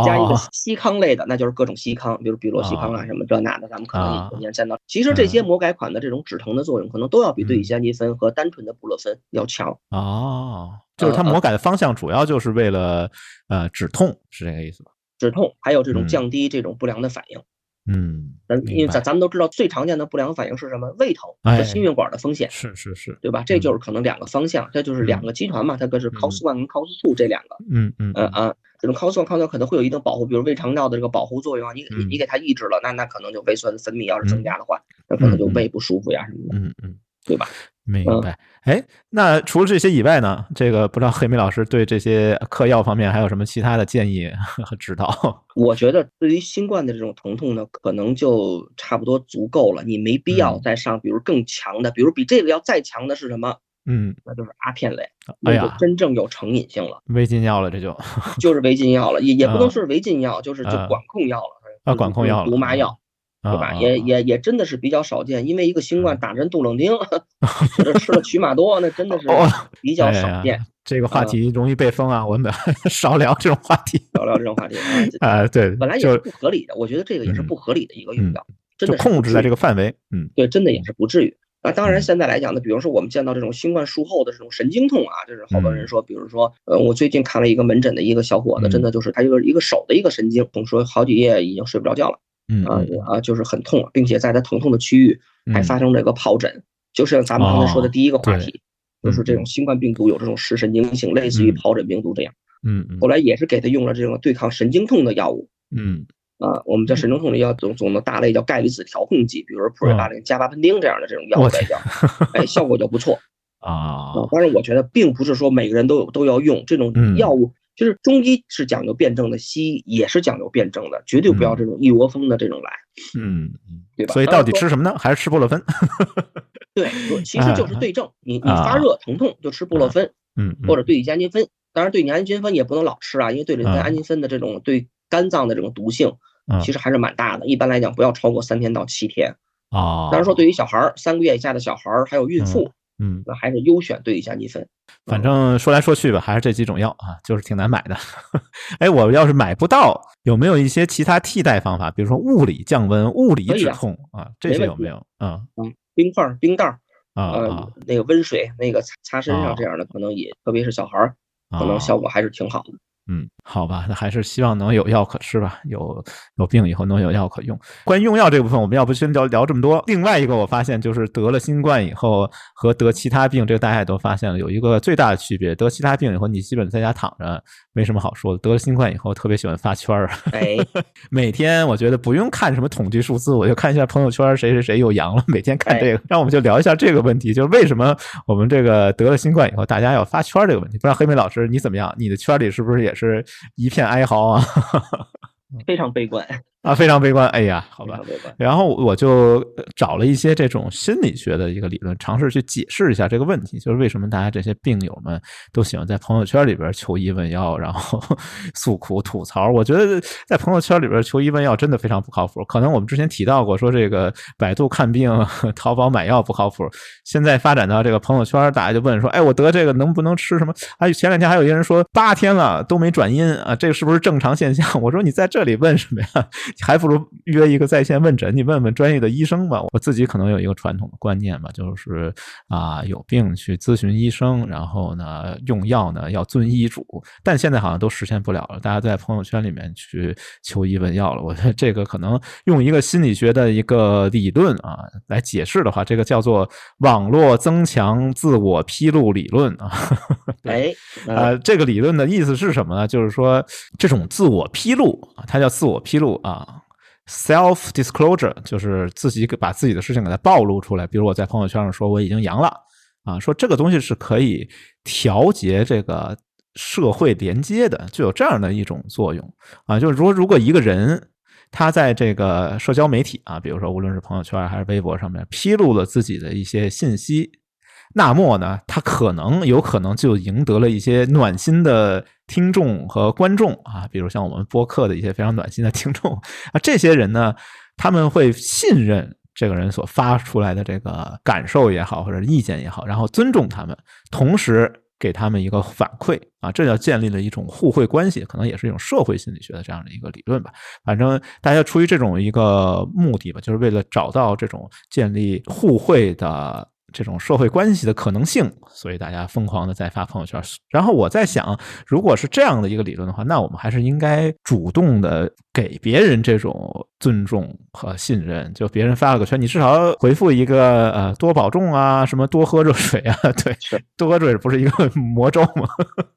加一个硒康类的那就是各种硒康，比如比洛硒康啊什么这那的，咱们可能也见到。其实这些魔改款的这种止疼的作用，可能都要比对乙酰氨基酚和单纯的布洛芬要强。哦，就是它魔改的方向主要就是为了呃止痛，是这个意思吧？止痛，还有这种降低这种不良的反应。嗯，咱因为咱咱们都知道最常见的不良反应是什么？胃疼和心血管的风险，是是是，对吧？这就是可能两个方向，这就是两个集团嘛，它可是 cos one 跟 cos two 这两个。嗯嗯嗯啊，这种 cos one cos two 可能会有一定保护，比如胃肠道的这个保护作用啊，你你你给它抑制了，那那可能就胃酸的分泌要是增加的话，那可能就胃不舒服呀什么的。嗯嗯。对吧？明白。哎，那除了这些以外呢？这个不知道黑米老师对这些嗑药方面还有什么其他的建议和指导？我觉得对于新冠的这种疼痛呢，可能就差不多足够了，你没必要再上，比如更强的，比如比这个要再强的是什么？嗯，那就是阿片类，那就真正有成瘾性了，违禁药了，这就就是违禁药了，也也不能说是违禁药，就是就管控药了啊，管控药了，毒麻药。对吧？也也也真的是比较少见，因为一个新冠打针杜冷丁，或者吃了曲马多，那真的是 比较少见。这个话题容易被封啊，我们 少聊这种话题，少聊这种话题啊。对，本来也是不合理的，我觉得这个也是不合理的一个用药，真的控制在这个范围。嗯，对，真的也是不至于。那，当然现在来讲呢，比如说我们见到这种新冠术后的这种神经痛啊，就是好多人说，比如说，呃，我最近看了一个门诊的一个小伙子，真的就是他一个一个手的一个神经，说好几夜已经睡不着觉了。嗯啊啊，就是很痛，并且在他疼痛的区域还发生了一个疱疹，就是像咱们刚才说的第一个话题，就是这种新冠病毒有这种视神经性，类似于疱疹病毒这样。嗯嗯。后来也是给他用了这种对抗神经痛的药物。嗯啊，我们叫神经痛的药总总的大类叫钙离子调控剂，比如说普瑞巴林、加巴喷丁这样的这种药物来讲，哎，效果就不错 啊。当然，我觉得并不是说每个人都有都要用这种药物。就是中医是讲究辩证的，西医也是讲究辩证的，绝对不要这种一窝蜂的这种来，嗯，对吧？所以到底吃什么呢？还是吃布洛芬？对，其实就是对症。你你发热疼痛就吃布洛芬，嗯，或者对乙酰氨基酚。当然，对乙酰氨基酚也不能老吃啊，因为对乙酰氨基酚的这种对肝脏的这种毒性，其实还是蛮大的。一般来讲，不要超过三天到七天。啊，当然说对于小孩儿，三个月以下的小孩儿还有孕妇。嗯，那还是优选对乙酰氨基酚。反正说来说去吧，还是这几种药啊，就是挺难买的。哎，我要是买不到，有没有一些其他替代方法？比如说物理降温、物理止痛啊，这些有没有？啊，冰块、冰袋儿啊，那个温水，那个擦擦身上这样的，可能也，特别是小孩儿，可能效果还是挺好的。嗯，好吧，那还是希望能有药可吃吧。有有病以后能有药可用。关于用药这部分，我们要不先聊聊这么多。另外一个，我发现就是得了新冠以后和得其他病，这个大家也都发现了有一个最大的区别。得其他病以后，你基本在家躺着，没什么好说的。得了新冠以后，特别喜欢发圈儿。哎，每天我觉得不用看什么统计数字，我就看一下朋友圈谁谁谁又阳了。每天看这个，让我们就聊一下这个问题，就是为什么我们这个得了新冠以后，大家要发圈这个问题。不知道黑莓老师你怎么样？你的圈里是不是也是一片哀嚎啊？非常悲观。啊，非常悲观。哎呀，好吧。然后 我就找了一些这种心理学的一个理论，尝试去解释一下这个问题，就是为什么大家这些病友们都喜欢在朋友圈里边求医问药，然后诉苦吐槽。我觉得在朋友圈里边求医问药真的非常不靠谱。可能我们之前提到过，说这个百度看病、淘宝买药不靠谱。现在发展到这个朋友圈，大家就问说：“哎，我得这个能不能吃什么？”哎，前两天还有一个人说八天了都没转阴啊，这个是不是正常现象？我说你在这里问什么呀？还不如约一个在线问诊，你问问专业的医生吧。我自己可能有一个传统的观念吧，就是啊，有病去咨询医生，然后呢，用药呢要遵医嘱。但现在好像都实现不了了，大家在朋友圈里面去求医问药了。我觉得这个可能用一个心理学的一个理论啊来解释的话，这个叫做网络增强自我披露理论啊。哎，呃，这个理论的意思是什么呢？就是说这种自我披露啊，它叫自我披露啊。Self disclosure 就是自己把自己的事情给它暴露出来，比如我在朋友圈上说我已经阳了啊，说这个东西是可以调节这个社会连接的，就有这样的一种作用啊。就是说，如果一个人他在这个社交媒体啊，比如说无论是朋友圈还是微博上面披露了自己的一些信息，那么呢，他可能有可能就赢得了一些暖心的听众和观众啊，比如像我们播客的一些非常暖心的听众 啊，这些人呢，他们会信任。这个人所发出来的这个感受也好，或者意见也好，然后尊重他们，同时给他们一个反馈啊，这叫建立了一种互惠关系，可能也是一种社会心理学的这样的一个理论吧。反正大家出于这种一个目的吧，就是为了找到这种建立互惠的。这种社会关系的可能性，所以大家疯狂的在发朋友圈。然后我在想，如果是这样的一个理论的话，那我们还是应该主动的给别人这种尊重和信任。就别人发了个圈，你至少回复一个呃多保重啊，什么多喝热水啊。对，多喝热水不是一个魔咒吗？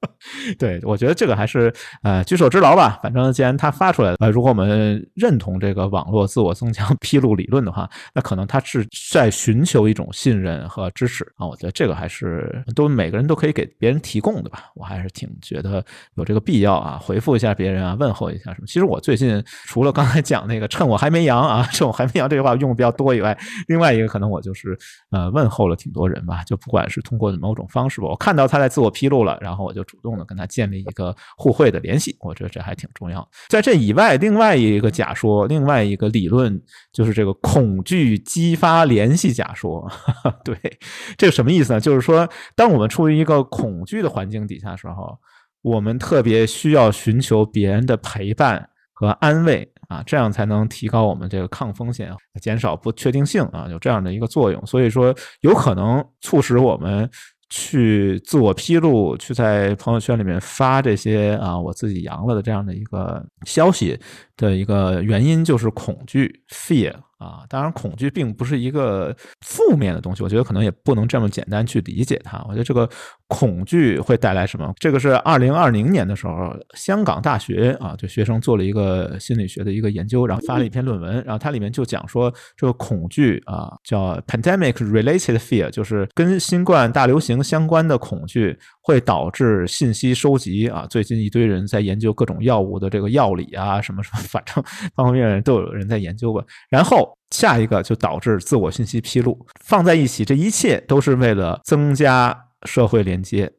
对，我觉得这个还是呃举手之劳吧。反正既然他发出来了，呃如果我们认同这个网络自我增强披露理论的话，那可能他是在寻求一种信任。和支持啊，我觉得这个还是都每个人都可以给别人提供的吧。我还是挺觉得有这个必要啊，回复一下别人啊，问候一下什么。其实我最近除了刚才讲那个“趁我还没阳”啊，“趁我还没阳”这句话用的比较多以外，另外一个可能我就是呃问候了挺多人吧。就不管是通过某种方式吧，我看到他在自我披露了，然后我就主动的跟他建立一个互惠的联系。我觉得这还挺重要。在这以外，另外一个假说，另外一个理论就是这个恐惧激发联系假说。对，这个什么意思呢？就是说，当我们处于一个恐惧的环境底下时候，我们特别需要寻求别人的陪伴和安慰啊，这样才能提高我们这个抗风险、减少不确定性啊，有这样的一个作用。所以说，有可能促使我们去自我披露，去在朋友圈里面发这些啊，我自己阳了的这样的一个消息的一个原因，就是恐惧 （fear）。啊，当然，恐惧并不是一个负面的东西，我觉得可能也不能这么简单去理解它。我觉得这个恐惧会带来什么？这个是二零二零年的时候，香港大学啊，对学生做了一个心理学的一个研究，然后发了一篇论文，然后它里面就讲说，这个恐惧啊，叫 pandemic related fear，就是跟新冠大流行相关的恐惧。会导致信息收集啊，最近一堆人在研究各种药物的这个药理啊，什么什么，反正方 方面面都有人在研究过。然后下一个就导致自我信息披露，放在一起，这一切都是为了增加社会连接。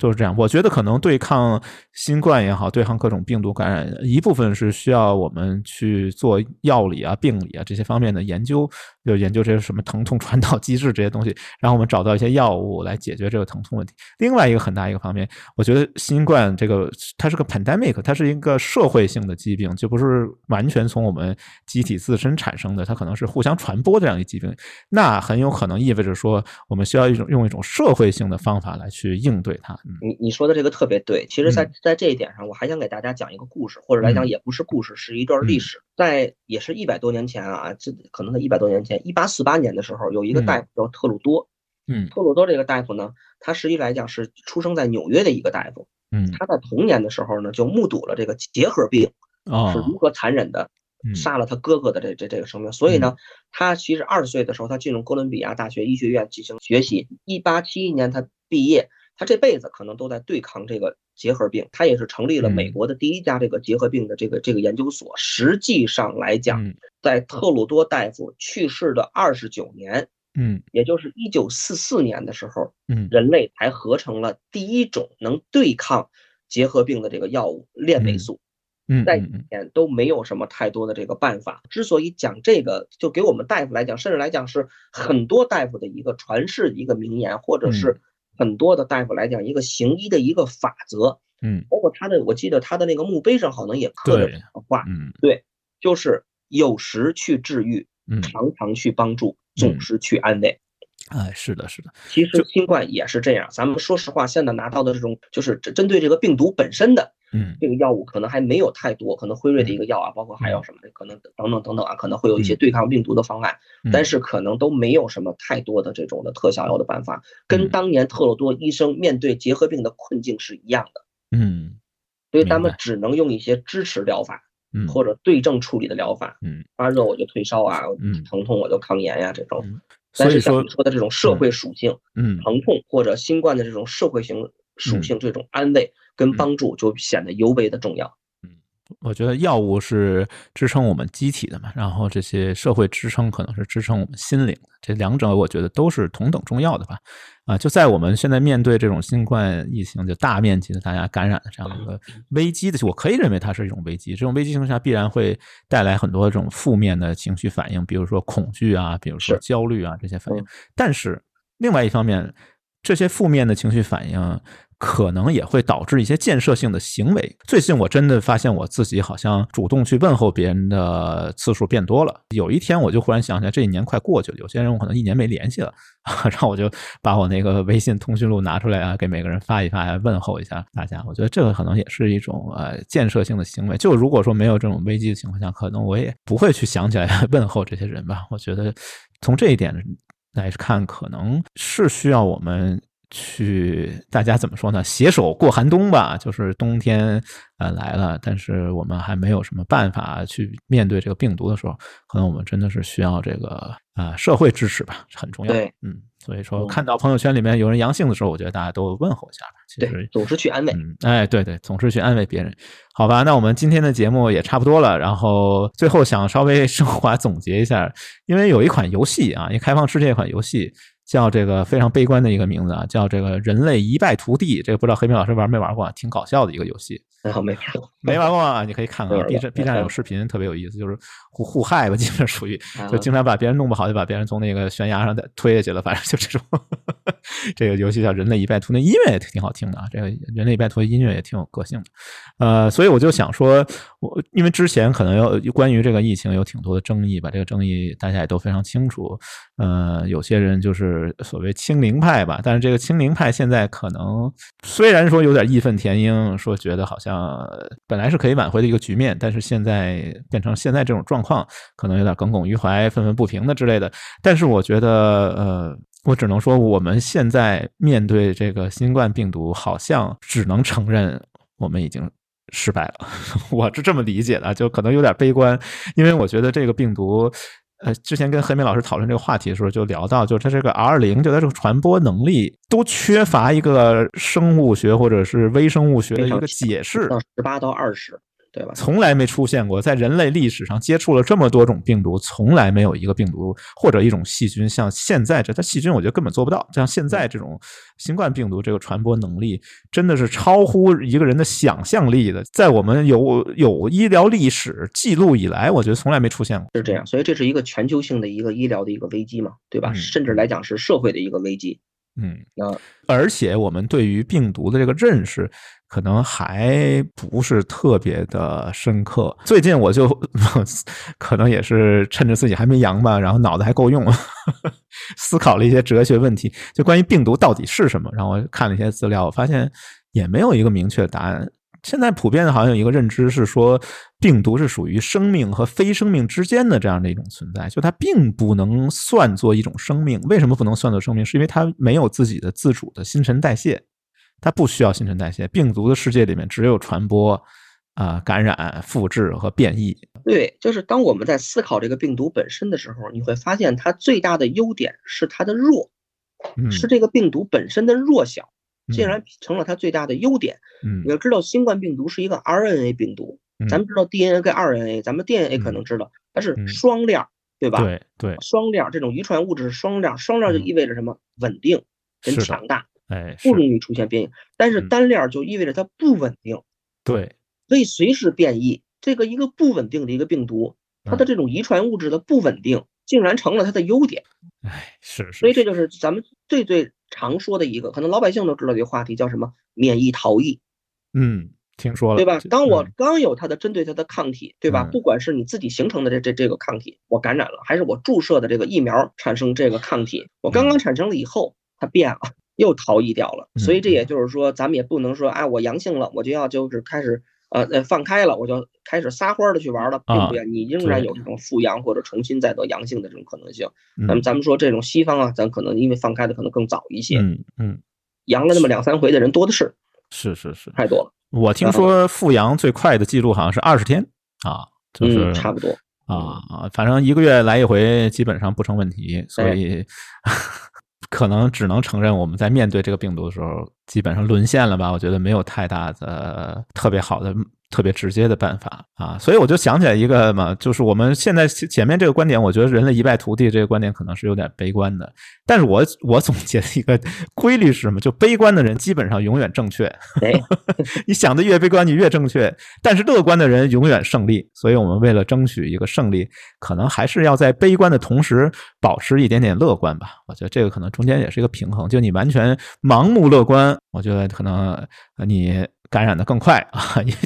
就是这样，我觉得可能对抗新冠也好，对抗各种病毒感染，一部分是需要我们去做药理啊、病理啊这些方面的研究，就研究这些什么疼痛传导机制这些东西，然后我们找到一些药物来解决这个疼痛问题。另外一个很大一个方面，我觉得新冠这个它是个 pandemic，它是一个社会性的疾病，就不是完全从我们机体自身产生的，它可能是互相传播这样一个疾病，那很有可能意味着说，我们需要一种用一种社会性的方法来去应对它。你你说的这个特别对，其实，在在这一点上，我还想给大家讲一个故事，或者来讲也不是故事，是一段历史。在也是一百多年前啊，这可能在一百多年前，一八四八年的时候，有一个大夫叫特鲁多。嗯，特鲁多这个大夫呢，他实际来讲是出生在纽约的一个大夫。嗯，他在童年的时候呢，就目睹了这个结核病是如何残忍的杀了他哥哥的这这这个生命。所以呢，他其实二十岁的时候，他进入哥伦比亚大学医学院进行学习。一八七一年他毕业。他这辈子可能都在对抗这个结核病，他也是成立了美国的第一家这个结核病的这个这个研究所。实际上来讲，在特鲁多大夫去世的二十九年，嗯，也就是一九四四年的时候，嗯，人类才合成了第一种能对抗结核病的这个药物链霉素。嗯，在以前都没有什么太多的这个办法。之所以讲这个，就给我们大夫来讲，甚至来讲是很多大夫的一个传世一个名言，或者是。很多的大夫来讲，一个行医的一个法则，嗯，包括他的，我记得他的那个墓碑上好像也刻着话，嗯，对，就是有时去治愈，常常去帮助，总是去安慰。哎，是的，是的。其实新冠也是这样。咱们说实话，现在拿到的这种就是针针对这个病毒本身的，嗯，这个药物可能还没有太多。可能辉瑞的一个药啊，包括还有什么的，可能等等等等啊，可能会有一些对抗病毒的方案，但是可能都没有什么太多的这种的特效药的办法。跟当年特洛多医生面对结核病的困境是一样的。嗯，所以咱们只能用一些支持疗法，嗯，或者对症处理的疗法，嗯，发热我就退烧啊，嗯，疼痛我就抗炎呀，这种。所以说，说的这种社会属性，嗯，疼痛或者新冠的这种社会型属性，这种安慰跟帮助就显得尤为的重要。嗯我觉得药物是支撑我们机体的嘛，然后这些社会支撑可能是支撑我们心灵的，这两者我觉得都是同等重要的吧。啊，就在我们现在面对这种新冠疫情就大面积的大家感染的这样的一个危机的，我可以认为它是一种危机。这种危机情况下必然会带来很多这种负面的情绪反应，比如说恐惧啊，比如说焦虑啊这些反应。但是另外一方面，这些负面的情绪反应。可能也会导致一些建设性的行为。最近我真的发现我自己好像主动去问候别人的次数变多了。有一天我就忽然想起来，这一年快过去了，有些人我可能一年没联系了，然后我就把我那个微信通讯录拿出来啊，给每个人发一发，问候一下大家。我觉得这个可能也是一种呃建设性的行为。就如果说没有这种危机的情况下，可能我也不会去想起来问候这些人吧。我觉得从这一点来看，可能是需要我们。去，大家怎么说呢？携手过寒冬吧，就是冬天呃来了，但是我们还没有什么办法去面对这个病毒的时候，可能我们真的是需要这个啊社会支持吧，很重要。对，嗯，所以说看到朋友圈里面有人阳性的时候，我觉得大家都问候一下吧。其实总是去安慰，哎，对对，总是去安慰别人。好吧，那我们今天的节目也差不多了，然后最后想稍微升华总结一下，因为有一款游戏啊，一开放世界一款游戏。叫这个非常悲观的一个名字啊，叫这个人类一败涂地。这个不知道黑明老师玩没玩过，挺搞笑的一个游戏。没玩过，没玩过啊？你可以看看 B 站，B 站有视频，特别有意思，就是互互害吧，基本上属于就经常把别人弄不好，就把别人从那个悬崖上再推下去了。反正就这种。这个游戏叫《人类一败涂地》，音乐也挺好听的啊。这个《人类一败涂地》音乐也挺有个性的。呃，所以我就想说，我因为之前可能有关于这个疫情有挺多的争议吧，这个争议大家也都非常清楚。呃，有些人就是所谓清零派吧，但是这个清零派现在可能虽然说有点义愤填膺，说觉得好像呃本来是可以挽回的一个局面，但是现在变成现在这种状况，可能有点耿耿于怀、愤愤不平的之类的。但是我觉得，呃。我只能说，我们现在面对这个新冠病毒，好像只能承认我们已经失败了。我是这么理解的，就可能有点悲观，因为我觉得这个病毒，呃，之前跟何明老师讨论这个话题的时候，就聊到，就它这个 R 零，就它这个传播能力都缺乏一个生物学或者是微生物学的一个解释。十八到二十。对吧？从来没出现过，在人类历史上接触了这么多种病毒，从来没有一个病毒或者一种细菌像现在这，它细菌我觉得根本做不到。像现在这种新冠病毒这个传播能力，真的是超乎一个人的想象力的。在我们有有医疗历史记录以来，我觉得从来没出现过。是这样，所以这是一个全球性的一个医疗的一个危机嘛，对吧？甚至来讲是社会的一个危机。嗯，那而且我们对于病毒的这个认识。可能还不是特别的深刻。最近我就 可能也是趁着自己还没阳吧，然后脑子还够用，思考了一些哲学问题，就关于病毒到底是什么。然后我看了一些资料，我发现也没有一个明确的答案。现在普遍的好像有一个认知是说，病毒是属于生命和非生命之间的这样的一种存在，就它并不能算作一种生命。为什么不能算作生命？是因为它没有自己的自主的新陈代谢。它不需要新陈代谢，病毒的世界里面只有传播、啊感染、复制和变异。对，就是当我们在思考这个病毒本身的时候，你会发现它最大的优点是它的弱，是这个病毒本身的弱小，竟然成了它最大的优点。嗯，你要知道，新冠病毒是一个 RNA 病毒，咱们知道 DNA 跟 RNA，咱们 DNA 可能知道它是双链，对吧？对对，双链这种遗传物质是双链，双链就意味着什么？稳定跟强大。哎，不容易出现变异，但是单链就意味着它不稳定，对，可以随时变异。这个一个不稳定的一个病毒，它的这种遗传物质的不稳定，竟然成了它的优点。哎，是是。所以这就是咱们最最常说的一个，可能老百姓都知道这个话题叫什么免疫逃逸。嗯，听说了，对吧？当我刚有它的针对它的抗体，对吧？不管是你自己形成的这这这个抗体，我感染了，还是我注射的这个疫苗产生这个抗体，我刚刚产生了以后，它变了。又逃逸掉了，所以这也就是说，咱们也不能说，哎，我阳性了，我就要就是开始呃呃放开了，我就开始撒欢的去玩了，并不，你仍然有这种复阳或者重新再得阳性的这种可能性。那么咱们说这种西方啊，咱可能因为放开的可能更早一些，嗯嗯，阳了那么两三回的人多的是，是是是，太多了。我听说复阳最快的记录好像是二十天啊，就是差不多啊啊，反正一个月来一回基本上不成问题，所以。可能只能承认我们在面对这个病毒的时候，基本上沦陷了吧？我觉得没有太大的特别好的。特别直接的办法啊，所以我就想起来一个嘛，就是我们现在前面这个观点，我觉得人类一败涂地这个观点可能是有点悲观的。但是我我总结的一个规律是什么？就悲观的人基本上永远正确。你想的越悲观，你越正确。但是乐观的人永远胜利。所以我们为了争取一个胜利，可能还是要在悲观的同时保持一点点乐观吧。我觉得这个可能中间也是一个平衡。就你完全盲目乐观，我觉得可能你。感染的更快 啊！因为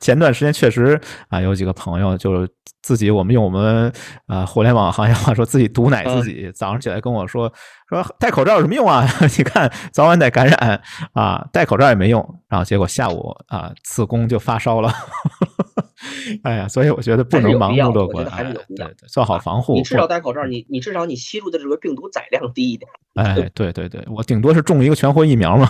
前段时间确实啊，有几个朋友就是自己，我们用我们啊互联网行业话说，自己毒奶自己。早上起来跟我说说戴口罩有什么用啊？你看早晚得感染啊，戴口罩也没用。然后结果下午啊，子宫就发烧了。哎呀，所以我觉得不能盲目乐观，还是有必要做好防护。你至少戴口罩，你你至少你吸入的这个病毒载量低一点。哎，对对对，我顶多是中一个全活疫苗嘛。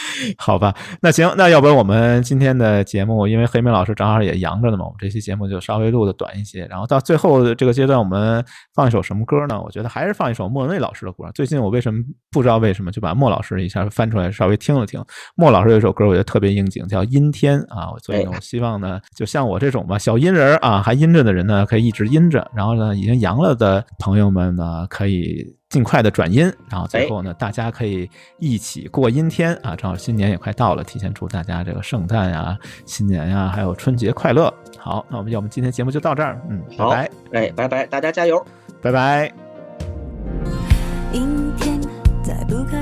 好吧，那行，那要不然我们今天的节目，因为黑妹老师正好也阳着呢嘛，我们这期节目就稍微录的短一些。然后到最后这个阶段，我们放一首什么歌呢？我觉得还是放一首莫文蔚老师的歌。最近我为什么不知道为什么就把莫老师一下翻出来稍微听了听。莫老师有一首歌，我觉得特别应景，叫《阴天》啊。所以呢，我希望呢，就像我这种吧，小阴人啊，还阴着的人呢，可以一直阴着。然后呢，已经阳了的朋友们呢，可以。尽快的转阴，然后最后呢，大家可以一起过阴天啊！正好新年也快到了，提前祝大家这个圣诞呀、新年呀，还有春节快乐。好，那我们要不今天节目就到这儿，嗯，拜拜，哎，拜拜，大家加油，拜拜。阴天，再不开